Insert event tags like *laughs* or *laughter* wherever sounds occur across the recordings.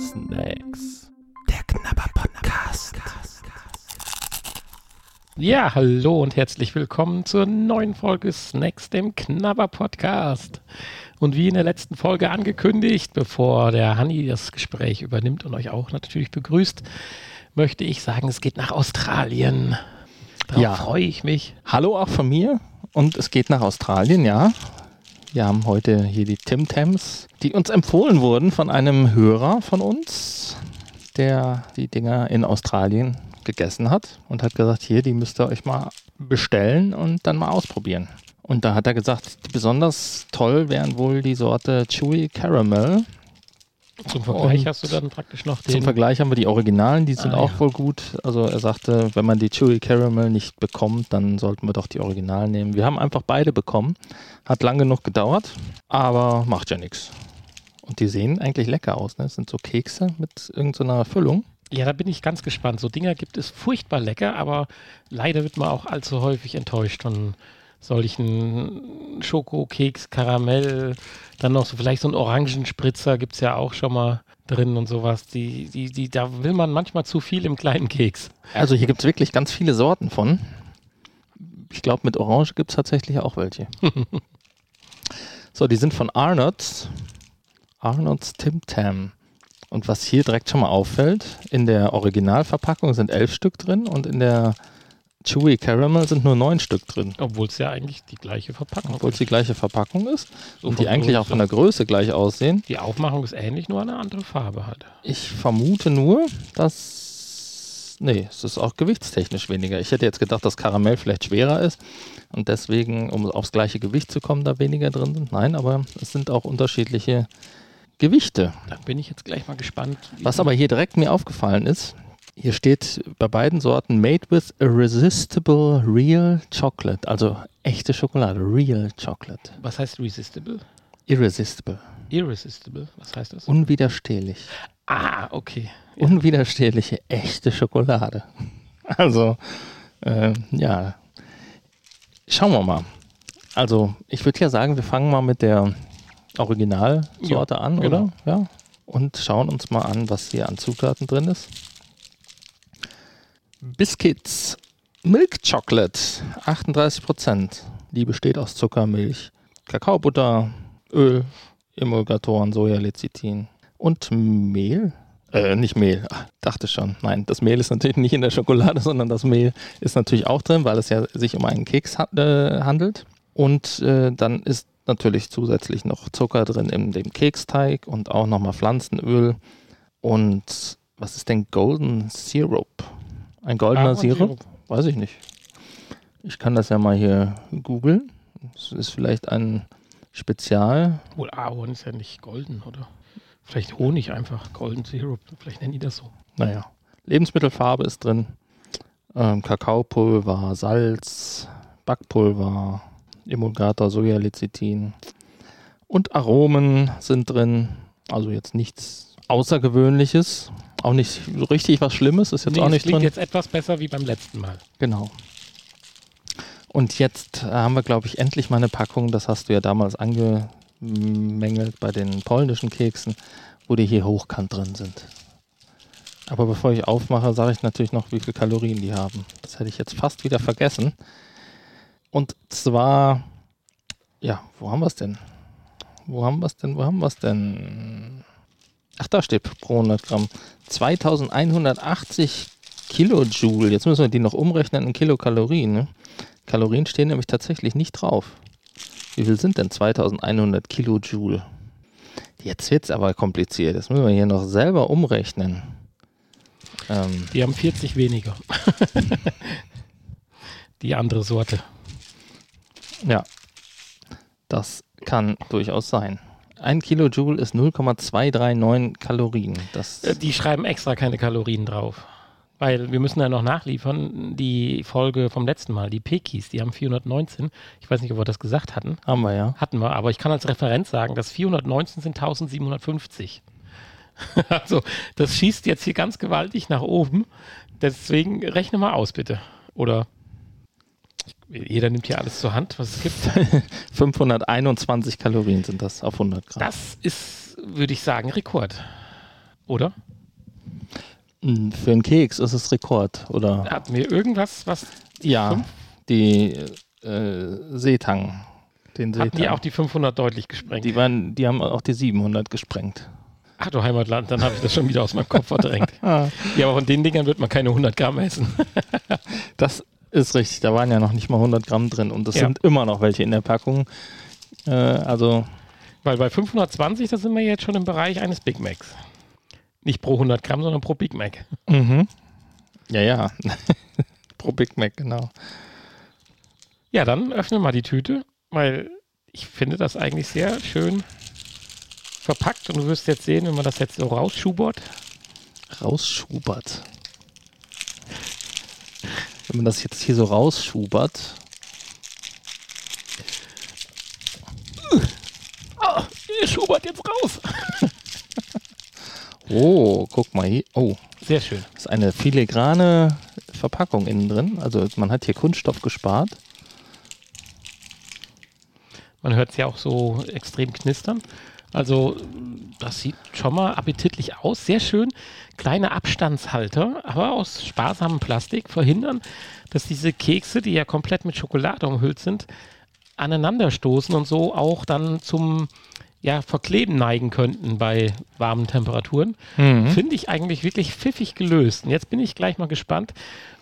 Snacks. Der Knabber Podcast. Ja, hallo und herzlich willkommen zur neuen Folge Snacks, dem Knabber Podcast. Und wie in der letzten Folge angekündigt, bevor der Hanni das Gespräch übernimmt und euch auch natürlich begrüßt, möchte ich sagen, es geht nach Australien. Darauf Ja. freue ich mich. Hallo auch von mir und es geht nach Australien, ja. Wir haben heute hier die Tim Tams, die uns empfohlen wurden von einem Hörer von uns, der die Dinger in Australien gegessen hat und hat gesagt, hier, die müsst ihr euch mal bestellen und dann mal ausprobieren. Und da hat er gesagt, besonders toll wären wohl die Sorte Chewy Caramel. Zum Vergleich Und hast du dann praktisch noch den. Zum Vergleich haben wir die Originalen, die sind Ah, auch ja. wohl gut. Also er sagte, wenn man die Chewy Caramel nicht bekommt, dann sollten wir doch die Originalen nehmen. Wir haben einfach beide bekommen. Hat lang genug gedauert, aber macht ja nichts. Und die sehen eigentlich lecker aus. Ne? Das sind so Kekse mit irgendeiner Füllung. Ja, da bin ich ganz gespannt. So Dinger gibt es furchtbar lecker, aber leider wird man auch allzu häufig enttäuscht von solchen Schokokeks, Karamell, dann noch so vielleicht so ein Orangenspritzer gibt es ja auch schon mal drin und sowas. Die, die, die, da will man manchmal zu viel im kleinen Keks. Also hier gibt es wirklich ganz viele Sorten von. Ich glaube, mit Orange gibt es tatsächlich auch welche. *laughs* so, die sind von Arnott's. Arnott's Tim Tam. Und was hier direkt schon mal auffällt, in der Originalverpackung sind elf Stück drin und in der Chewy Caramel sind nur neun Stück drin. Obwohl es ja eigentlich die gleiche Verpackung Obwohl es die gleiche Verpackung ist So und die eigentlich auch von der Größe gleich aussehen. Die Aufmachung ist ähnlich, nur eine andere Farbe halt. Ich vermute nur, dass. Nee, es ist auch gewichtstechnisch weniger. Ich hätte jetzt gedacht, dass Karamell vielleicht schwerer ist und deswegen, um aufs gleiche Gewicht zu kommen, da weniger drin sind. Nein, aber es sind auch unterschiedliche Gewichte. Da bin ich jetzt gleich mal gespannt. Was aber hier direkt mir aufgefallen ist, hier steht bei beiden Sorten Made with irresistible real chocolate, also echte Schokolade, real chocolate. was heißt resistible? Irresistible, Irresistible, was heißt das? unwiderstehlich. ah, okay. unwiderstehliche, echte Schokolade. *laughs* Also, äh, ja. Schauen wir mal. Also, ich würde ja sagen, wir fangen mal mit der Originalsorte Ja, an, genau. oder? Ja. Und schauen uns mal an, was hier an Zutaten drin ist. Biscuits Milk Chocolate, 38%. Die besteht aus Zucker, Milch, Kakaobutter, Öl, Emulgatoren, Sojalecithin und Mehl. Äh, nicht Mehl, Ach, dachte schon. Nein, das Mehl ist natürlich nicht in der Schokolade, sondern das Mehl ist natürlich auch drin, weil es ja sich um einen Keks ha äh, handelt. Und äh, dann ist natürlich zusätzlich noch Zucker drin in dem Keksteig und auch nochmal Pflanzenöl. Und was ist denn Golden Syrup? Ein goldener Ahornsirup. Sirup? Weiß ich nicht. Ich kann das ja mal hier googeln. Es ist vielleicht ein Spezial. Wohl Ahorn ist ja nicht golden, oder? Vielleicht Honig einfach, Golden Syrup. Vielleicht nennen die das so. Naja, Lebensmittelfarbe ist drin. Ähm, Kakaopulver, Salz, Backpulver, Emulgator, Sojalecithin und Aromen sind drin. Also jetzt nichts Außergewöhnliches. Auch nicht richtig was Schlimmes ist jetzt Nee, auch nicht drin. jetzt etwas besser wie beim letzten Mal. Genau. Und jetzt äh, haben wir, glaube ich, endlich mal eine Packung, das hast du ja damals angemängelt bei den polnischen Keksen, wo die hier hochkant drin sind. Aber bevor ich aufmache, sage ich natürlich noch, wie viele Kalorien die haben. Das hätte ich jetzt fast wieder vergessen. Und zwar, ja, wo haben wir es denn? Wo haben wir es denn? Wo haben wir es denn? Ach, da steht pro 100 Gramm 2180 Kilojoule. Jetzt müssen wir die noch umrechnen in Kilokalorien. Ne? Kalorien stehen nämlich tatsächlich nicht drauf. Wie viel sind denn 2100 Kilojoule? Jetzt wird es aber kompliziert. Das müssen wir hier noch selber umrechnen. Ähm, Die haben 40 weniger. *laughs* die andere Sorte. ja, das kann durchaus sein. Ein Kilojoule ist 0,239 Kalorien. Das, Äh, Die schreiben extra keine Kalorien drauf. Weil wir müssen ja noch nachliefern, die Folge vom letzten Mal, die Pekis, die haben 419. Ich weiß nicht, ob wir das gesagt hatten. haben wir ja. Hatten wir, aber ich kann als Referenz sagen, dass 419 sind 1750. *laughs* also, das schießt jetzt hier ganz gewaltig nach oben. Deswegen rechne mal aus, bitte. Oder jeder nimmt hier alles zur Hand, was es gibt. *laughs* 521 Kalorien sind das auf 100 Gramm. Das ist würde ich sagen, Rekord. Oder? Hm, Für einen Keks ist es Rekord, oder? Hatten wir irgendwas, was Ja, Fünf? die äh, Seetang. Den hatten die Seetang. auch die 500 deutlich gesprengt? die, waren, die haben auch die 700 gesprengt. Ach du Heimatland, dann habe ich das schon wieder aus meinem Kopf verdrängt. *laughs* Ah, Ja, aber von den Dingern wird man keine 100 Gramm essen. *laughs* das ist richtig, da waren ja noch nicht mal 100 Gramm drin und es Ja. sind immer noch welche in der Packung. Äh, also, Weil bei 520, da sind wir jetzt schon im Bereich eines Big Macs. Nicht pro 100 Gramm, sondern pro Big Mac. mhm. ja, ja. *laughs* Pro Big Mac, genau. Ja, dann öffne mal die Tüte, weil ich finde das eigentlich sehr schön verpackt und du wirst jetzt sehen, wenn man das jetzt so rausschubert. Rausschubert. Wenn man das jetzt hier so rausschubert. Oh, ihr schubert jetzt raus. *laughs* Oh, guck mal hier. Oh, Sehr schön. das ist eine filigrane Verpackung innen drin. Also man hat hier Kunststoff gespart. Man hört es ja auch so extrem knistern. Also das sieht schon mal appetitlich aus. Sehr schön. Kleine Abstandshalter, aber aus sparsamem Plastik verhindern, dass diese Kekse, die ja komplett mit Schokolade umhüllt sind, aneinanderstoßen und so auch dann zum ja, Verkleben neigen könnten bei warmen Temperaturen. Finde ich eigentlich wirklich pfiffig gelöst. Und jetzt bin ich gleich mal gespannt,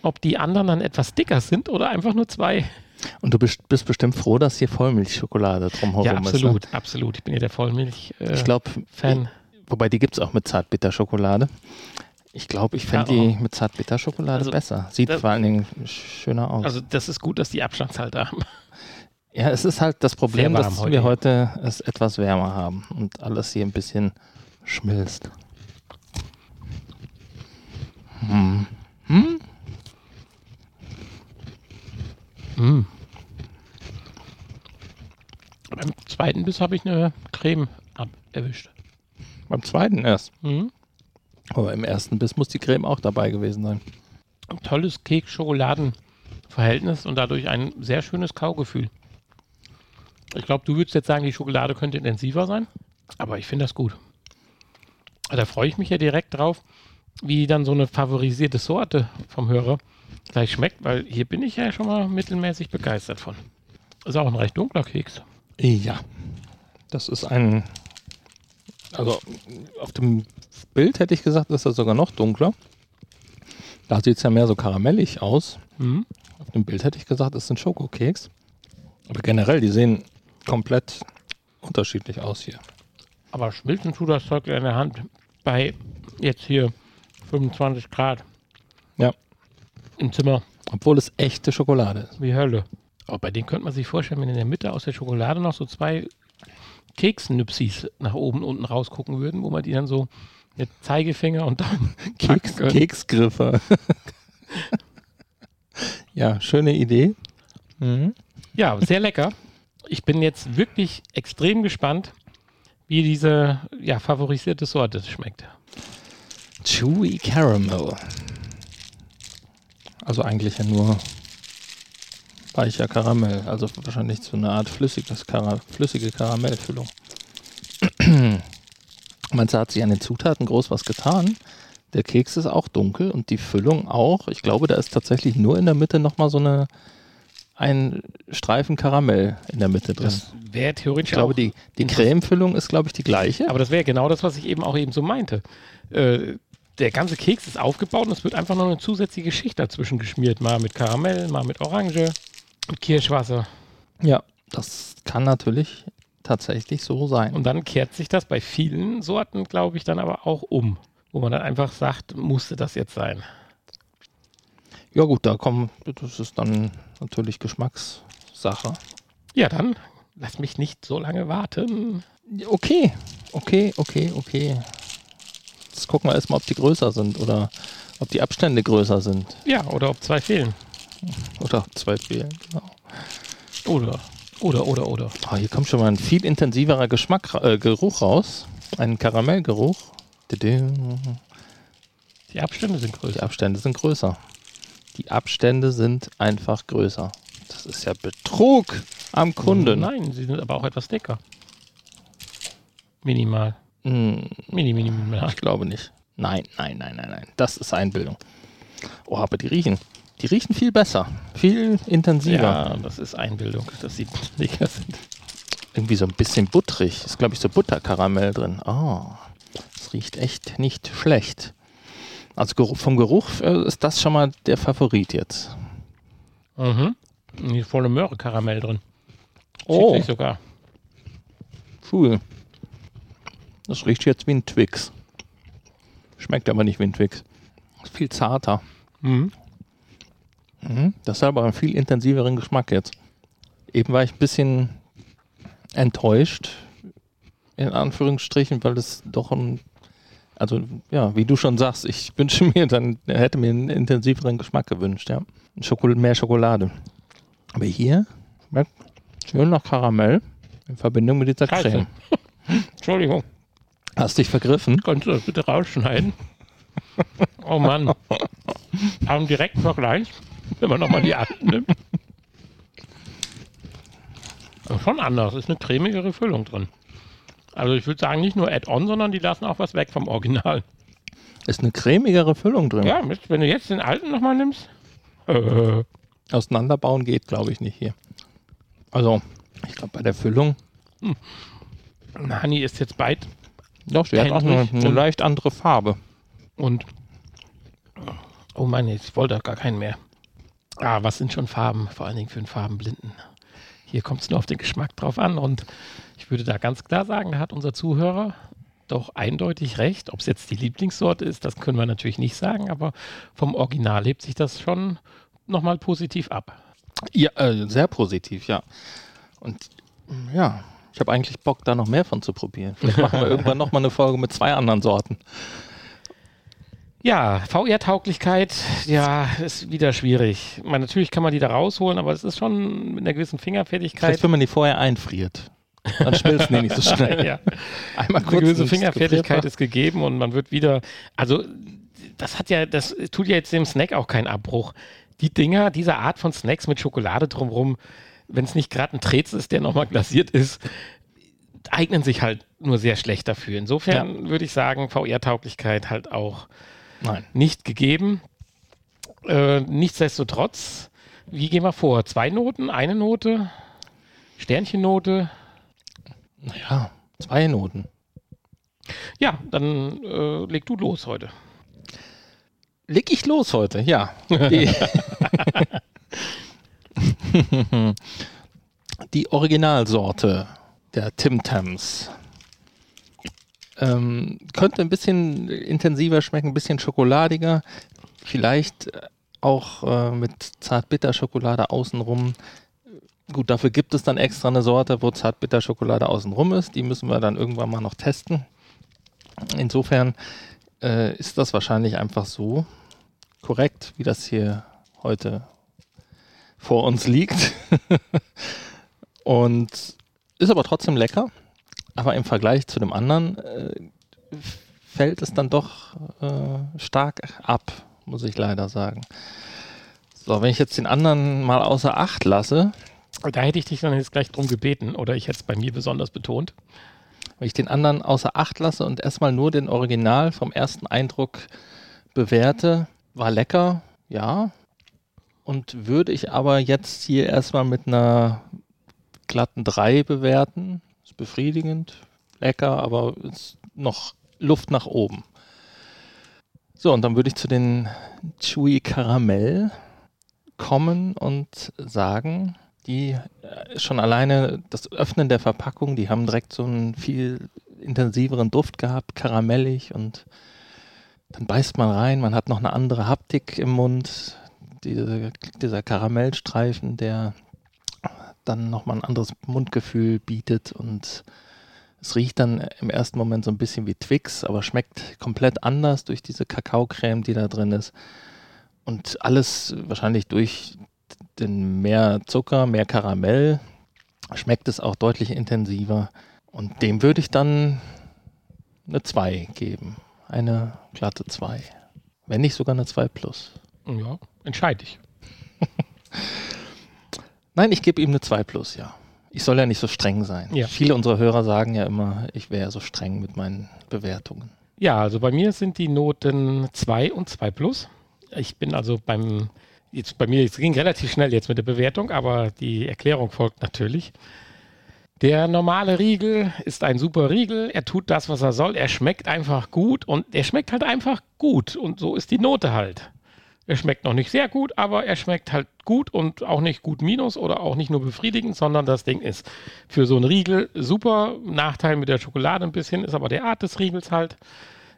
ob die anderen dann etwas dicker sind oder einfach nur zwei Und du bist, bist bestimmt froh, dass hier Vollmilchschokolade drumherum Ja, ist. absolut, absolut. Ich bin ja der Vollmilch-Fan. Ne? Ich glaube, wobei die gibt es auch mit Zartbitterschokolade. Ich glaube, ich fände Ja, die mit Zartbitterschokolade Also, besser. Sieht das- vor allen Dingen schöner aus. also das ist gut, dass die Abstandshalter haben. *laughs* ja, es ist halt das Problem, dass heute wir heute es etwas wärmer haben und alles hier ein bisschen schmilzt. Hm. Hm? Beim zweiten Biss habe ich eine Creme erwischt. Beim zweiten erst. Mhm. Aber im ersten Biss muss die Creme auch dabei gewesen sein. Ein tolles Keks-Schokoladen-Verhältnis und dadurch ein sehr schönes Kaugefühl. Ich glaube, du würdest jetzt sagen, die Schokolade könnte intensiver sein, aber ich finde das gut. Da freue ich mich ja direkt drauf, wie dann so eine favorisierte Sorte vom Hörer gleich schmeckt, weil hier bin ich ja schon mal mittelmäßig begeistert von. Ist auch ein recht dunkler Keks. Ja. Das ist ein. Also auf dem Bild hätte ich gesagt, ist das sogar noch dunkler. Da sieht es ja mehr so karamellig aus. Mhm. Auf dem Bild hätte ich gesagt, es sind Schokokeks. Aber generell, die sehen komplett unterschiedlich aus hier. Aber schmilzen tut das Zeug in der Hand bei jetzt hier 25 Grad. Im Zimmer Obwohl es echte Schokolade ist. wie Hölle. Aber bei denen könnte man sich vorstellen, wenn in der Mitte aus der Schokolade noch so zwei Keksnüpsis nach oben und unten rausgucken würden, wo man die dann so mit Zeigefinger und Daumen *laughs* Keks. Keksgriffe. *laughs* ja, schöne Idee. Mhm. Ja, sehr lecker. Ich bin jetzt wirklich extrem gespannt, wie diese ja, favorisierte Sorte schmeckt. Chewy Caramel. Also eigentlich ja nur weicher Karamell. Also wahrscheinlich so eine Art flüssiges Kara flüssige Karamellfüllung. *clears throat* Man hat sich an den Zutaten groß was getan. Der Keks ist auch dunkel und die Füllung auch. Ich glaube, da ist tatsächlich nur in der Mitte nochmal so eine ein Streifen Karamell in der Mitte drin. Das wäre theoretisch ich glaube, die, die. Cremefüllung ist, glaube ich, die gleiche. Aber das wäre genau das, was ich eben auch eben so meinte. Äh, der ganze Keks ist aufgebaut und es wird einfach noch eine zusätzliche Schicht dazwischen geschmiert. Mal mit Karamell, mal mit Orange, mit Kirschwasser. Ja, das kann natürlich tatsächlich so sein. Und dann kehrt sich das bei vielen Sorten, glaube ich, dann aber auch um. Wo man dann einfach sagt, musste das jetzt sein. ja gut, da kommen, das ist dann natürlich Geschmackssache. Ja, dann lass mich nicht so lange warten. Okay, okay, okay, okay. Jetzt gucken wir erstmal, ob die größer sind oder ob die Abstände größer sind. Ja, oder ob zwei fehlen. Oder ob zwei fehlen. Genau. Oder, oder, oder, oder. Oh, hier kommt schon mal ein viel intensiverer Geschmack, äh, Geruch raus. Ein Karamellgeruch. Die Abstände sind Die größer. Abstände sind größer. Die Abstände sind einfach größer. Das ist ja Betrug am Kunden. Nein, sie sind aber auch etwas dicker. Minimal. Hm, Mini, mini, mini. ich glaube nicht. Nein, nein, nein, nein, nein. Das ist Einbildung. Oh, aber die riechen. Die riechen viel besser. Viel intensiver. Ja, das ist Einbildung, dass sie lecker sind. Irgendwie so ein bisschen butterig. Ist, glaube ich, so Butterkaramell drin. Oh, das riecht echt nicht schlecht. Also vom Geruch äh, ist das schon mal der Favorit jetzt. Mhm. Die volle Möhre Karamell drin. Oh. Sogar. Cool. Das riecht jetzt wie ein Twix. Schmeckt aber nicht wie ein Twix. Ist viel zarter. Mhm. Mhm. Das hat aber einen viel intensiveren Geschmack jetzt. Eben war ich ein bisschen enttäuscht, in Anführungsstrichen, weil es doch ein, also ja, wie du schon sagst, ich *laughs* wünsche mir dann, hätte mir einen intensiveren Geschmack gewünscht, ja. Schokol mehr Schokolade. Aber hier schmeckt schön nach Karamell in Verbindung mit dieser Scheiße. Creme. *laughs* Entschuldigung, Hast dich vergriffen? kannst du das bitte rausschneiden? oh Mann. Haben direkten Vergleich, wenn man nochmal die alten nimmt. Schon anders, ist eine cremigere Füllung drin. Also ich würde sagen, nicht nur Add-on, sondern die lassen auch was weg vom Original. Ist eine cremigere Füllung drin. Ja, Mist, wenn du jetzt den alten nochmal nimmst. Äh, *laughs* Auseinanderbauen geht, glaube ich, nicht hier. Also, ich glaube, bei der Füllung, Hani ist jetzt beit doch, sie hat auch eine, eine leicht andere Farbe. und. Oh Mann, ich wollte gar keinen mehr. Ah, was sind schon Farben? Vor allen Dingen für einen Farbenblinden. Hier kommt es nur auf den Geschmack drauf an und ich würde da ganz klar sagen, da hat unser Zuhörer doch eindeutig recht. Ob es jetzt die Lieblingssorte ist, das können wir natürlich nicht sagen, aber vom Original hebt sich das schon nochmal positiv ab. Ja, äh, sehr positiv, ja. Und ja, ich habe eigentlich Bock, da noch mehr von zu probieren. Vielleicht machen wir irgendwann noch mal eine Folge mit zwei anderen Sorten. Ja, VR-Tauglichkeit, ja, ist wieder schwierig. Meine, natürlich kann man die da rausholen, aber es ist schon mit einer gewissen Fingerfertigkeit. Vielleicht, wenn man die vorher einfriert. Dann schmilzen die nicht so schnell. *laughs* ja. Einmal Eine gewisse Fingerfertigkeit ist gegeben und man wird wieder, also das hat ja, das tut ja jetzt dem Snack auch keinen Abbruch. Die Dinger, diese Art von Snacks mit Schokolade drumherum, wenn es nicht gerade ein Trez ist, der nochmal glasiert ist, eignen sich halt nur sehr schlecht dafür. Insofern würde ich sagen, VR-Tauglichkeit halt auch Nein. nicht gegeben. Äh, nichtsdestotrotz, wie gehen wir vor? Zwei Noten, eine Note, Sternchennote? Naja, zwei Noten. Ja, dann äh, leg du los heute. Leg ich los heute, ja. *laughs* *laughs* *laughs* Die, Originalsorte der Tim Tams ähm, könnte ein bisschen intensiver schmecken, ein bisschen schokoladiger. Vielleicht äh, auch äh, mit Zartbitterschokolade außenrum. Gut, dafür gibt es dann extra eine Sorte, wo Zartbitterschokolade außenrum ist. Die müssen wir dann irgendwann mal noch testen. Insofern äh, ist das wahrscheinlich einfach so korrekt, wie das hier heute vor uns liegt. Und ist aber trotzdem lecker. Aber im Vergleich zu dem anderen äh, fällt es dann doch äh, stark ab, muss ich leider sagen. So, wenn ich jetzt den anderen mal außer Acht lasse, Da hätte ich dich dann jetzt gleich drum gebeten oder ich hätte es bei mir besonders betont. wenn ich den anderen außer Acht lasse und erstmal nur den Original vom ersten Eindruck bewerte, war lecker, ja. Und würde ich aber jetzt hier erstmal mit einer glatten 3 bewerten, ist befriedigend, lecker, aber ist noch Luft nach oben. So, und dann würde ich zu den Chewy Karamell kommen und sagen, die äh, schon alleine das Öffnen der Verpackung, die haben direkt so einen viel intensiveren Duft gehabt, karamellig und dann beißt man rein, man hat noch eine andere Haptik im Mund, diese, dieser Karamellstreifen, der dann nochmal ein anderes Mundgefühl bietet und es riecht dann im ersten Moment so ein bisschen wie Twix, aber schmeckt komplett anders durch diese Kakaocreme, die da drin ist. Und alles wahrscheinlich durch den mehr Zucker, mehr Karamell, schmeckt es auch deutlich intensiver. Und dem würde ich dann eine 2 geben. Eine glatte 2. Wenn nicht sogar eine 2 plus. Ja, entscheide ich. *laughs* Nein, ich gebe ihm eine 2 plus, ja. Ich soll ja nicht so streng sein. Ja. Viele unserer Hörer sagen ja immer, ich wäre so streng mit meinen Bewertungen. Ja, also bei mir sind die Noten 2 und 2 plus. Ich bin also beim, jetzt bei mir, es ging relativ schnell jetzt mit der Bewertung, aber die Erklärung folgt natürlich. Der normale Riegel ist ein super Riegel. Er tut das, was er soll. Er schmeckt einfach gut und er schmeckt halt einfach gut. Und so ist die Note halt. Er schmeckt noch nicht sehr gut, aber er schmeckt halt gut und auch nicht gut minus oder auch nicht nur befriedigend, sondern das Ding ist für so einen Riegel super. Nachteil mit der Schokolade ein bisschen ist aber der Art des Riegels halt.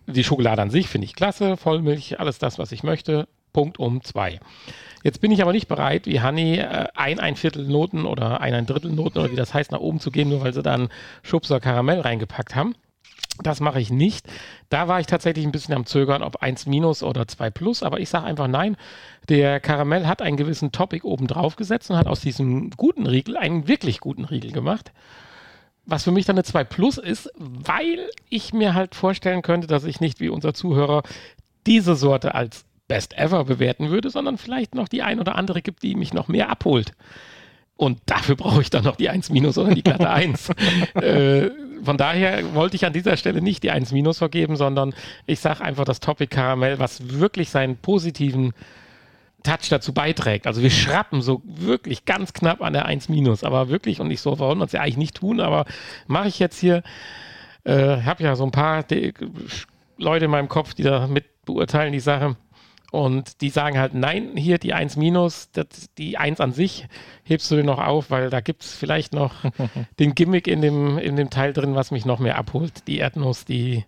Die Schokolade an sich finde ich klasse, Vollmilch, alles das, was ich möchte. Punkt um zwei. Jetzt bin ich aber nicht bereit, wie Honey, äh, ein, ein Viertel Noten oder ein, ein Drittel Noten oder wie das heißt, nach oben zu gehen, nur weil sie dann Schubser Karamell reingepackt haben. Das mache ich nicht. Da war ich tatsächlich ein bisschen am Zögern, ob 1 minus oder 2 plus, aber ich sage einfach nein. Der Karamell hat einen gewissen Topic oben drauf gesetzt und hat aus diesem guten Riegel einen wirklich guten Riegel gemacht. Was für mich dann eine 2 plus ist, weil ich mir halt vorstellen könnte, dass ich nicht wie unser Zuhörer diese Sorte als Best Ever bewerten würde, sondern vielleicht noch die ein oder andere gibt, die mich noch mehr abholt. Und dafür brauche ich dann noch die 1 minus oder die glatte 1. *laughs* äh, von daher wollte ich an dieser Stelle nicht die 1 minus vergeben, sondern ich sage einfach das Topic Karamell, was wirklich seinen positiven Touch dazu beiträgt. Also wir schrappen so wirklich ganz knapp an der 1 minus, aber wirklich, und ich so wollen wir es ja eigentlich nicht tun, aber mache ich jetzt hier, äh, habe ja so ein paar Leute in meinem Kopf, die da mit beurteilen die Sache. Und die sagen halt, nein, hier die 1 minus, das, die 1 an sich hebst du dir noch auf, weil da gibt es vielleicht noch *laughs* den Gimmick in dem, in dem Teil drin, was mich noch mehr abholt. Die Erdnuss, die,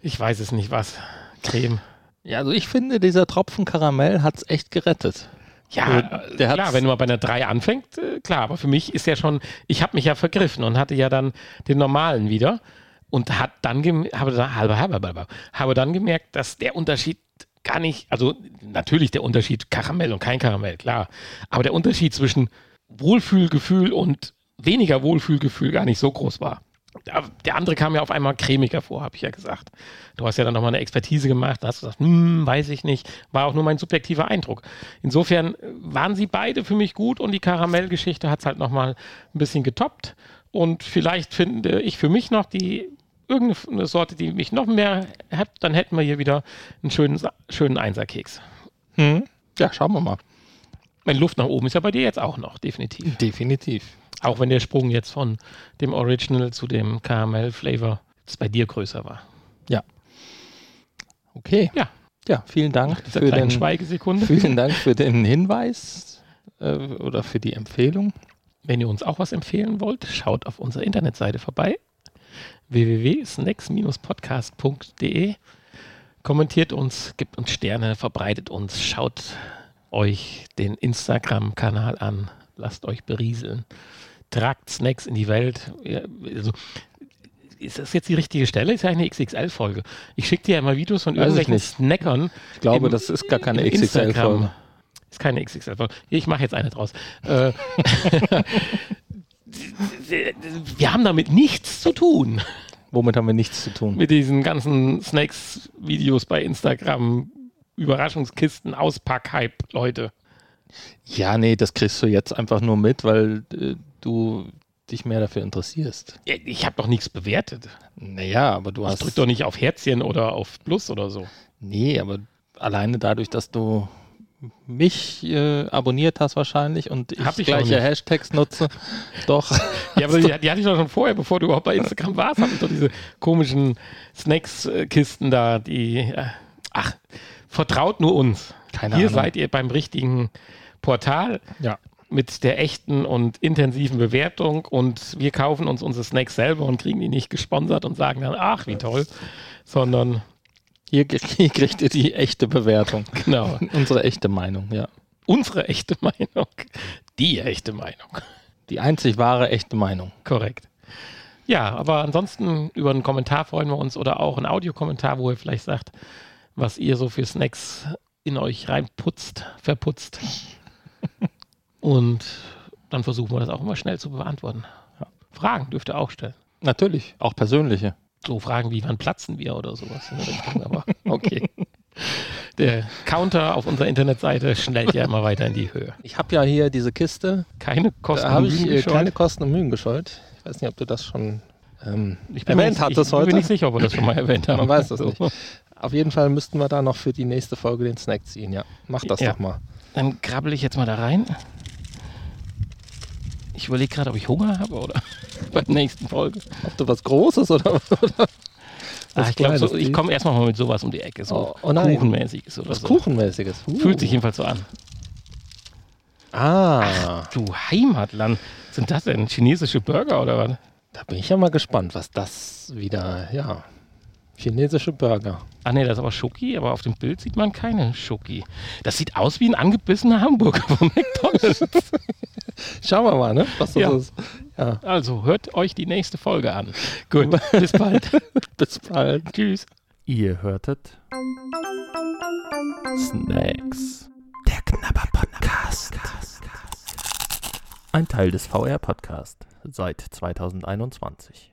ich weiß es nicht was, Creme. Ja, also ich finde, dieser Tropfen Karamell hat es echt gerettet. Ja, also, der klar, wenn du mal bei einer 3 anfängst, äh, klar, aber für mich ist ja schon, ich habe mich ja vergriffen und hatte ja dann den normalen wieder und hat dann habe, dann, habe, habe, habe dann gemerkt, dass der Unterschied gar nicht, also natürlich der Unterschied Karamell und kein Karamell, klar. Aber der Unterschied zwischen Wohlfühlgefühl und weniger Wohlfühlgefühl gar nicht so groß war. Der andere kam ja auf einmal cremiger vor, habe ich ja gesagt. Du hast ja dann nochmal eine Expertise gemacht, hast gesagt, hm, weiß ich nicht, war auch nur mein subjektiver Eindruck. Insofern waren sie beide für mich gut und die Karamellgeschichte hat es halt nochmal ein bisschen getoppt. Und vielleicht finde ich für mich noch die irgendeine Sorte, die mich noch mehr hat, dann hätten wir hier wieder einen schönen, schönen Einserkeks. Hm. Ja, schauen wir mal. Meine Luft nach oben ist ja bei dir jetzt auch noch, definitiv. Definitiv. Auch wenn der Sprung jetzt von dem Original zu dem Caramel-Flavor bei dir größer war. Ja. Okay. Ja. Ja, vielen Dank für den Schweigesekunde. Vielen Dank für den Hinweis äh, oder für die Empfehlung. Wenn ihr uns auch was empfehlen wollt, schaut auf unserer Internetseite vorbei www.snacks-podcast.de. Kommentiert uns, gibt uns Sterne, verbreitet uns, schaut euch den Instagram-Kanal an, lasst euch berieseln, tragt Snacks in die Welt. Also, ist das jetzt die richtige Stelle? Ist ja eine XXL-Folge. Ich schicke dir ja mal Videos von irgendwelchen Snackern. Ich glaube, im, das ist gar keine XXL-Folge. Ist keine XXL-Folge. Ich mache jetzt eine draus. *laughs* *laughs* Wir haben damit nichts zu tun. Womit haben wir nichts zu tun? Mit diesen ganzen Snacks-Videos bei Instagram, Überraschungskisten, Auspack-Hype, Leute. Ja, nee, das kriegst du jetzt einfach nur mit, weil äh, du dich mehr dafür interessierst. Ich habe doch nichts bewertet. Naja, aber du ich hast. Drück doch nicht auf Herzchen oder auf Plus oder so. Nee, aber alleine dadurch, dass du mich äh, abonniert hast wahrscheinlich und ich, ich gleiche Hashtags nutze. *laughs* doch. Ja, aber die, die, hatte ich doch schon vorher, bevor du überhaupt bei Instagram warst, habe ich doch diese komischen Snacks-Kisten da, die, äh, ach, vertraut nur uns. Keine Hier Ahnung. seid ihr beim richtigen Portal. Ja. Mit der echten und intensiven Bewertung und wir kaufen uns unsere Snacks selber und kriegen die nicht gesponsert und sagen dann, ach, wie toll, sondern hier, hier kriegt ihr die echte Bewertung. Genau. Unsere echte Meinung, ja. Unsere echte Meinung. Die echte Meinung. Die einzig wahre echte Meinung. Korrekt. Ja, aber ansonsten über einen Kommentar freuen wir uns oder auch einen Audiokommentar, wo ihr vielleicht sagt, was ihr so für Snacks in euch reinputzt, verputzt. *laughs* Und dann versuchen wir das auch immer schnell zu beantworten. Ja. Fragen dürft ihr auch stellen. Natürlich, auch persönliche so Fragen wie, wann platzen wir oder sowas in der Richtung, aber okay. Der Counter auf unserer Internetseite schnellt ja immer weiter in die Höhe. Ich habe ja hier diese Kiste. Keine Kosten Da habe und ich Mühen äh, gescheut. keine Kosten und Mühen gescheut. Ich weiß nicht, ob du das schon ähm, Ich bin erwähnt nicht, hattest ich bin heute. mir nicht sicher, ob wir das schon mal erwähnt haben. Man weiß das So. nicht. Auf jeden Fall müssten wir da noch für die nächste Folge den Snack ziehen. Ja, mach das Ja. doch mal. Dann krabbel ich jetzt mal da rein. Ich überlege gerade, ob ich Hunger habe oder *laughs* bei der nächsten Folge. Ob du was Großes oder, oder Ah, ich glaube, so, ich komme erstmal mal mit sowas um die Ecke. So Oh, oh. Kuchenmäßiges oder was so. Kuchenmäßiges. Uh. Fühlt sich jedenfalls so an. Ah, Du Heimatland. Sind das denn chinesische Burger oder was? da bin ich ja mal gespannt, was das wieder, ja, chinesische Burger. Ah ne, das ist aber Schoki, aber auf dem Bild sieht man keine Schoki. Das sieht aus wie ein angebissener Hamburger von McDonalds. *laughs* Schauen wir mal, ne? Was das Ja. ist. Ja, Also hört euch die nächste Folge an. Gut, bis bald. *laughs* bis bald. Tschüss. Ihr hörtet Snacks. Der Knabber Podcast. Ein Teil des VR Podcast seit 2021.